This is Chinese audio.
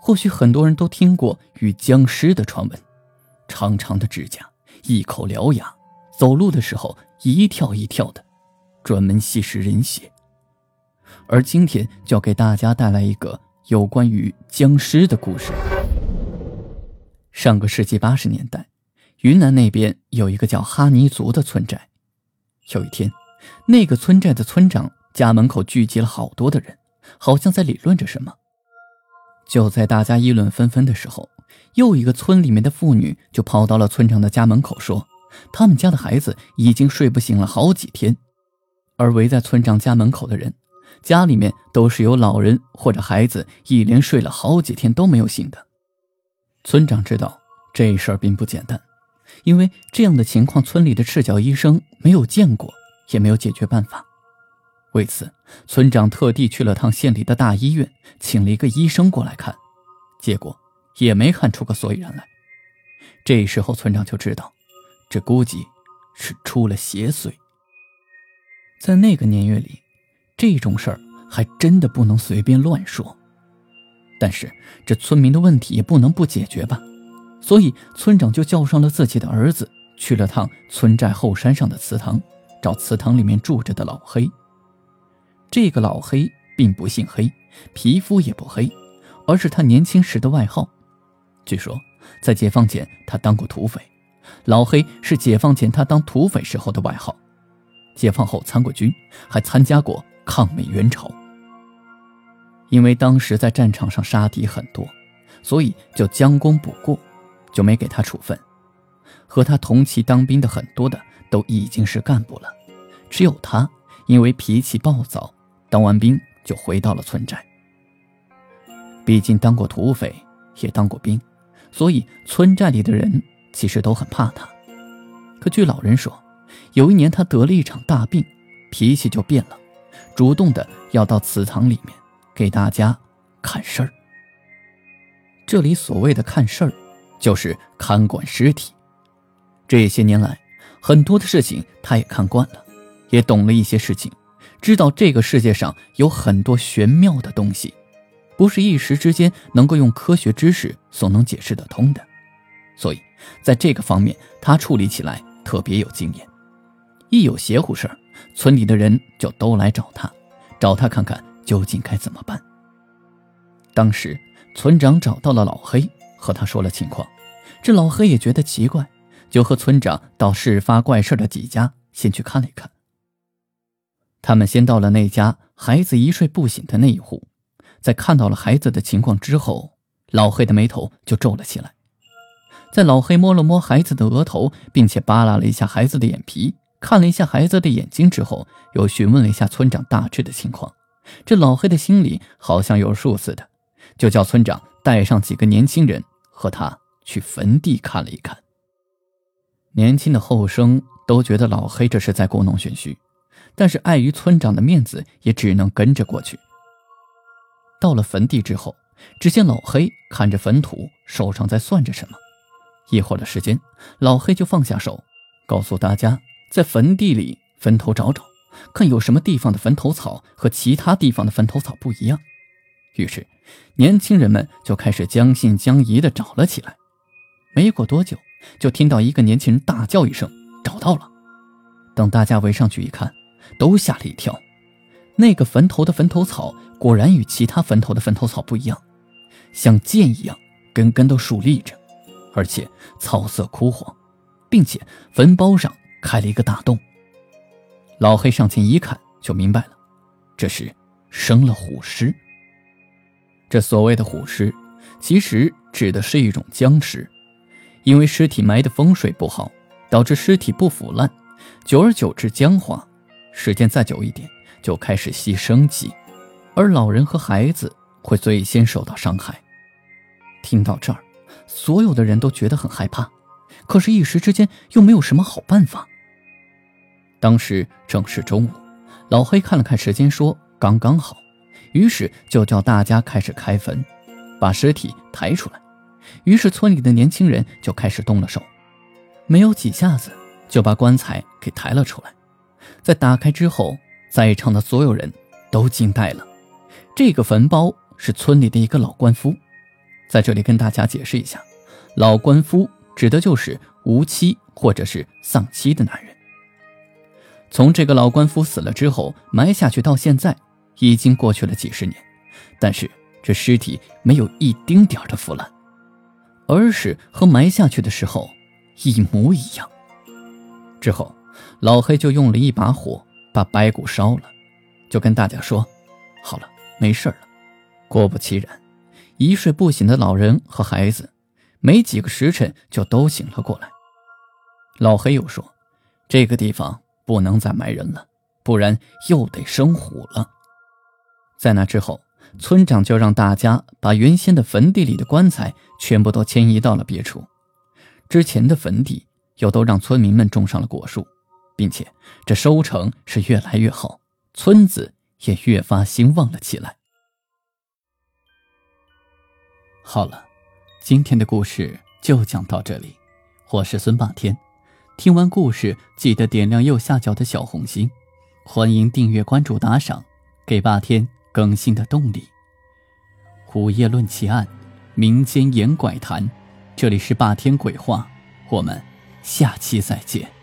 或许很多人都听过与僵尸的传闻，长长的指甲，一口獠牙，走路的时候一跳一跳的，专门吸食人血。而今天就要给大家带来一个有关于僵尸的故事。上个世纪八十年代，云南那边有一个叫哈尼族的村寨。有一天，那个村寨的村长家门口聚集了好多的人，好像在理论着什么。就在大家议论纷纷的时候，又一个村里面的妇女就跑到了村长的家门口，说他们家的孩子已经睡不醒了好几天。而围在村长家门口的人，家里面都是有老人或者孩子一连睡了好几天都没有醒的。村长知道这事儿并不简单，因为这样的情况，村里的赤脚医生没有见过，也没有解决办法。为此，村长特地去了趟县里的大医院，请了一个医生过来看，结果也没看出个所以然来。这时候，村长就知道，这估计是出了邪祟。在那个年月里，这种事儿还真的不能随便乱说。但是，这村民的问题也不能不解决吧？所以，村长就叫上了自己的儿子，去了趟村寨后山上的祠堂，找祠堂里面住着的老黑。这个老黑并不姓黑，皮肤也不黑，而是他年轻时的外号。据说在解放前他当过土匪，老黑是解放前他当土匪时候的外号。解放后参过军，还参加过抗美援朝。因为当时在战场上杀敌很多，所以就将功补过，就没给他处分。和他同期当兵的很多的都已经是干部了，只有他因为脾气暴躁。当完兵就回到了村寨。毕竟当过土匪，也当过兵，所以村寨里的人其实都很怕他。可据老人说，有一年他得了一场大病，脾气就变了，主动的要到祠堂里面给大家看事儿。这里所谓的看事儿，就是看管尸体。这些年来，很多的事情他也看惯了，也懂了一些事情。知道这个世界上有很多玄妙的东西，不是一时之间能够用科学知识所能解释得通的，所以在这个方面他处理起来特别有经验。一有邪乎事儿，村里的人就都来找他，找他看看究竟该怎么办。当时村长找到了老黑，和他说了情况，这老黑也觉得奇怪，就和村长到事发怪事的几家先去看了一看。他们先到了那家孩子一睡不醒的那一户，在看到了孩子的情况之后，老黑的眉头就皱了起来。在老黑摸了摸孩子的额头，并且扒拉了一下孩子的眼皮，看了一下孩子的眼睛之后，又询问了一下村长大致的情况。这老黑的心里好像有数似的，就叫村长带上几个年轻人和他去坟地看了一看。年轻的后生都觉得老黑这是在故弄玄虚。但是碍于村长的面子，也只能跟着过去。到了坟地之后，只见老黑看着坟土，手上在算着什么。一会儿的时间，老黑就放下手，告诉大家在坟地里坟头找找，看有什么地方的坟头草和其他地方的坟头草不一样。于是，年轻人们就开始将信将疑地找了起来。没过多久，就听到一个年轻人大叫一声：“找到了！”等大家围上去一看，都吓了一跳，那个坟头的坟头草果然与其他坟头的坟头草不一样，像剑一样根根都竖立着，而且草色枯黄，并且坟包上开了一个大洞。老黑上前一看，就明白了，这是生了虎尸。这所谓的虎尸，其实指的是一种僵尸，因为尸体埋的风水不好，导致尸体不腐烂，久而久之僵化。时间再久一点，就开始吸生气，而老人和孩子会最先受到伤害。听到这儿，所有的人都觉得很害怕，可是，一时之间又没有什么好办法。当时正是中午，老黑看了看时间，说：“刚刚好。”于是就叫大家开始开坟，把尸体抬出来。于是村里的年轻人就开始动了手，没有几下子就把棺材给抬了出来。在打开之后，在场的所有人都惊呆了。这个坟包是村里的一个老官夫，在这里跟大家解释一下，老官夫指的就是无妻或者是丧妻的男人。从这个老官夫死了之后埋下去到现在，已经过去了几十年，但是这尸体没有一丁点的腐烂，而是和埋下去的时候一模一样。之后，老黑就用了一把火把白骨烧了，就跟大家说：“好了，没事了。”果不其然，一睡不醒的老人和孩子，没几个时辰就都醒了过来。老黑又说：“这个地方。”不能再埋人了，不然又得生虎了。在那之后，村长就让大家把原先的坟地里的棺材全部都迁移到了别处。之前的坟地又都让村民们种上了果树，并且这收成是越来越好，村子也越发兴旺了起来。好了，今天的故事就讲到这里，我是孙霸天。听完故事，记得点亮右下角的小红心，欢迎订阅、关注、打赏，给霸天更新的动力。午夜论奇案，民间言怪谈，这里是霸天鬼话，我们下期再见。